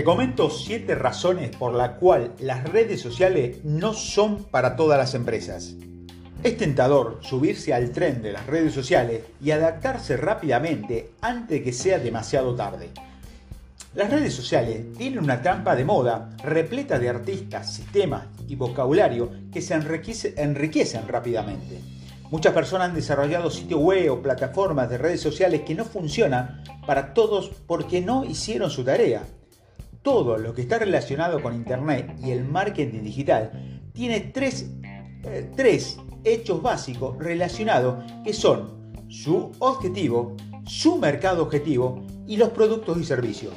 Te comento 7 razones por la cual las redes sociales no son para todas las empresas. Es tentador subirse al tren de las redes sociales y adaptarse rápidamente antes de que sea demasiado tarde. Las redes sociales tienen una trampa de moda repleta de artistas, sistemas y vocabulario que se enriquecen rápidamente. Muchas personas han desarrollado sitios web o plataformas de redes sociales que no funcionan para todos porque no hicieron su tarea todo lo que está relacionado con Internet y el marketing digital tiene tres, eh, tres hechos básicos relacionados que son su objetivo, su mercado objetivo y los productos y servicios.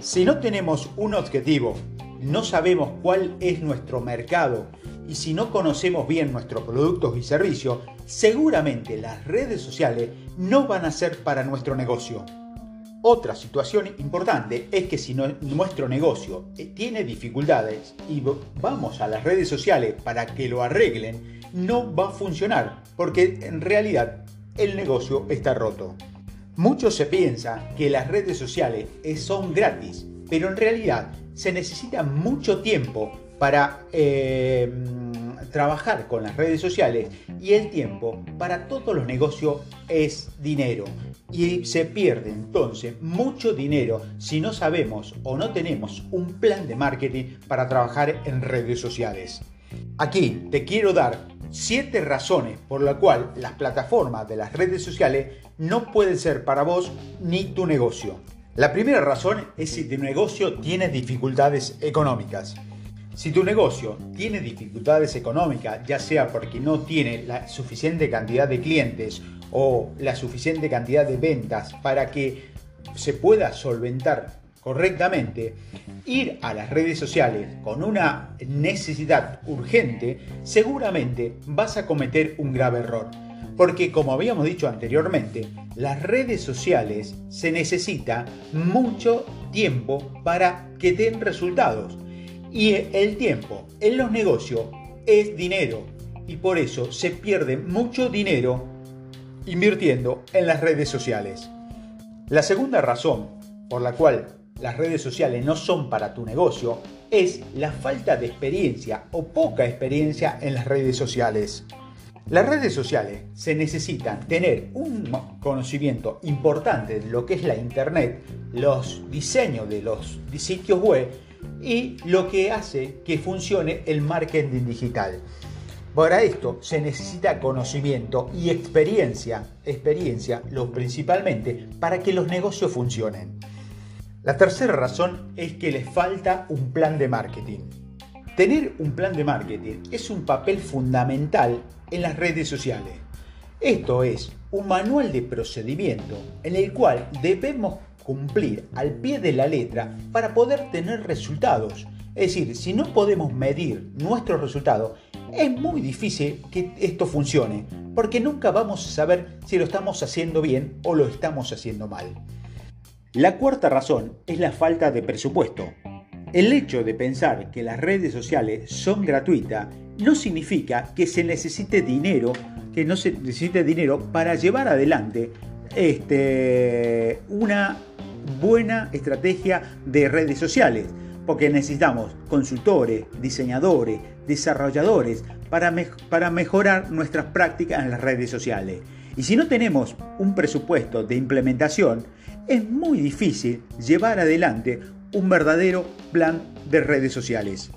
Si no tenemos un objetivo, no sabemos cuál es nuestro mercado y si no conocemos bien nuestros productos y servicios, seguramente las redes sociales no van a ser para nuestro negocio. Otra situación importante es que si nuestro negocio eh, tiene dificultades y vamos a las redes sociales para que lo arreglen, no va a funcionar porque en realidad el negocio está roto. Muchos se piensa que las redes sociales eh, son gratis, pero en realidad se necesita mucho tiempo para eh, trabajar con las redes sociales y el tiempo para todos los negocios es dinero. Y se pierde entonces mucho dinero si no sabemos o no tenemos un plan de marketing para trabajar en redes sociales. Aquí te quiero dar 7 razones por las cuales las plataformas de las redes sociales no pueden ser para vos ni tu negocio. La primera razón es si tu negocio tiene dificultades económicas. Si tu negocio tiene dificultades económicas, ya sea porque no tiene la suficiente cantidad de clientes o la suficiente cantidad de ventas para que se pueda solventar correctamente, ir a las redes sociales con una necesidad urgente, seguramente vas a cometer un grave error. Porque como habíamos dicho anteriormente, las redes sociales se necesita mucho tiempo para que den resultados. Y el tiempo en los negocios es dinero y por eso se pierde mucho dinero invirtiendo en las redes sociales. La segunda razón por la cual las redes sociales no son para tu negocio es la falta de experiencia o poca experiencia en las redes sociales. Las redes sociales se necesitan tener un conocimiento importante de lo que es la Internet, los diseños de los sitios web y lo que hace que funcione el marketing digital. Para esto se necesita conocimiento y experiencia, experiencia lo principalmente para que los negocios funcionen. La tercera razón es que les falta un plan de marketing. Tener un plan de marketing es un papel fundamental en las redes sociales. Esto es un manual de procedimiento en el cual debemos cumplir al pie de la letra para poder tener resultados. Es decir, si no podemos medir nuestros resultados, es muy difícil que esto funcione, porque nunca vamos a saber si lo estamos haciendo bien o lo estamos haciendo mal. La cuarta razón es la falta de presupuesto. El hecho de pensar que las redes sociales son gratuitas no significa que se necesite dinero, que no se necesite dinero para llevar adelante este, una buena estrategia de redes sociales, porque necesitamos consultores, diseñadores, desarrolladores para, para mejorar nuestras prácticas en las redes sociales. Y si no tenemos un presupuesto de implementación, es muy difícil llevar adelante un verdadero plan de redes sociales.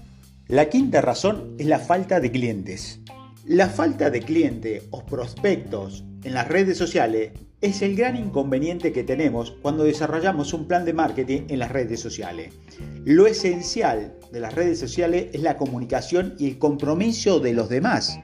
La quinta razón es la falta de clientes. La falta de clientes o prospectos en las redes sociales es el gran inconveniente que tenemos cuando desarrollamos un plan de marketing en las redes sociales. Lo esencial de las redes sociales es la comunicación y el compromiso de los demás.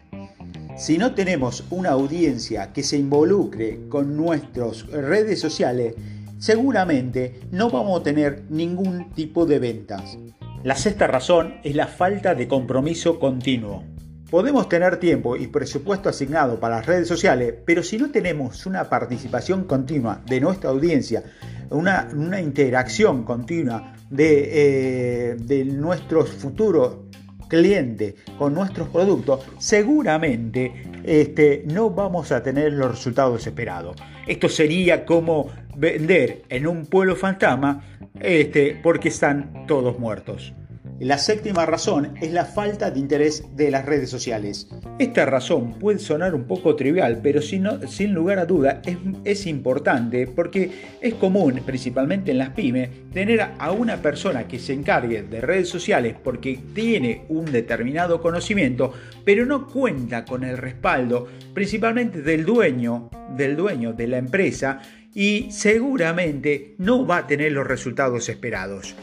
Si no tenemos una audiencia que se involucre con nuestras redes sociales, seguramente no vamos a tener ningún tipo de ventas. La sexta razón es la falta de compromiso continuo. Podemos tener tiempo y presupuesto asignado para las redes sociales, pero si no tenemos una participación continua de nuestra audiencia, una, interacción continua de, eh, nuestros futuros clientes con nuestros productos, seguramente este, no vamos a tener los resultados esperados. Esto sería como vender en un pueblo fantasma este, porque están todos muertos. La séptima razón es la falta de interés de las redes sociales. Esta razón puede sonar un poco trivial, pero sin, lugar a duda es, es, importante porque es común, principalmente en las pymes, tener a una persona que se encargue de redes sociales porque tiene un determinado conocimiento, pero no cuenta con el respaldo, principalmente del dueño, del dueño de la empresa, y seguramente no va a tener los resultados esperados.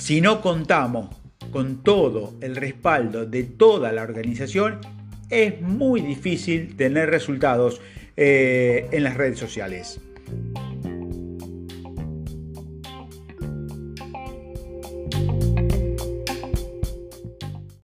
Si no contamos con todo el respaldo de toda la organización, es muy difícil tener resultados eh, en las redes sociales.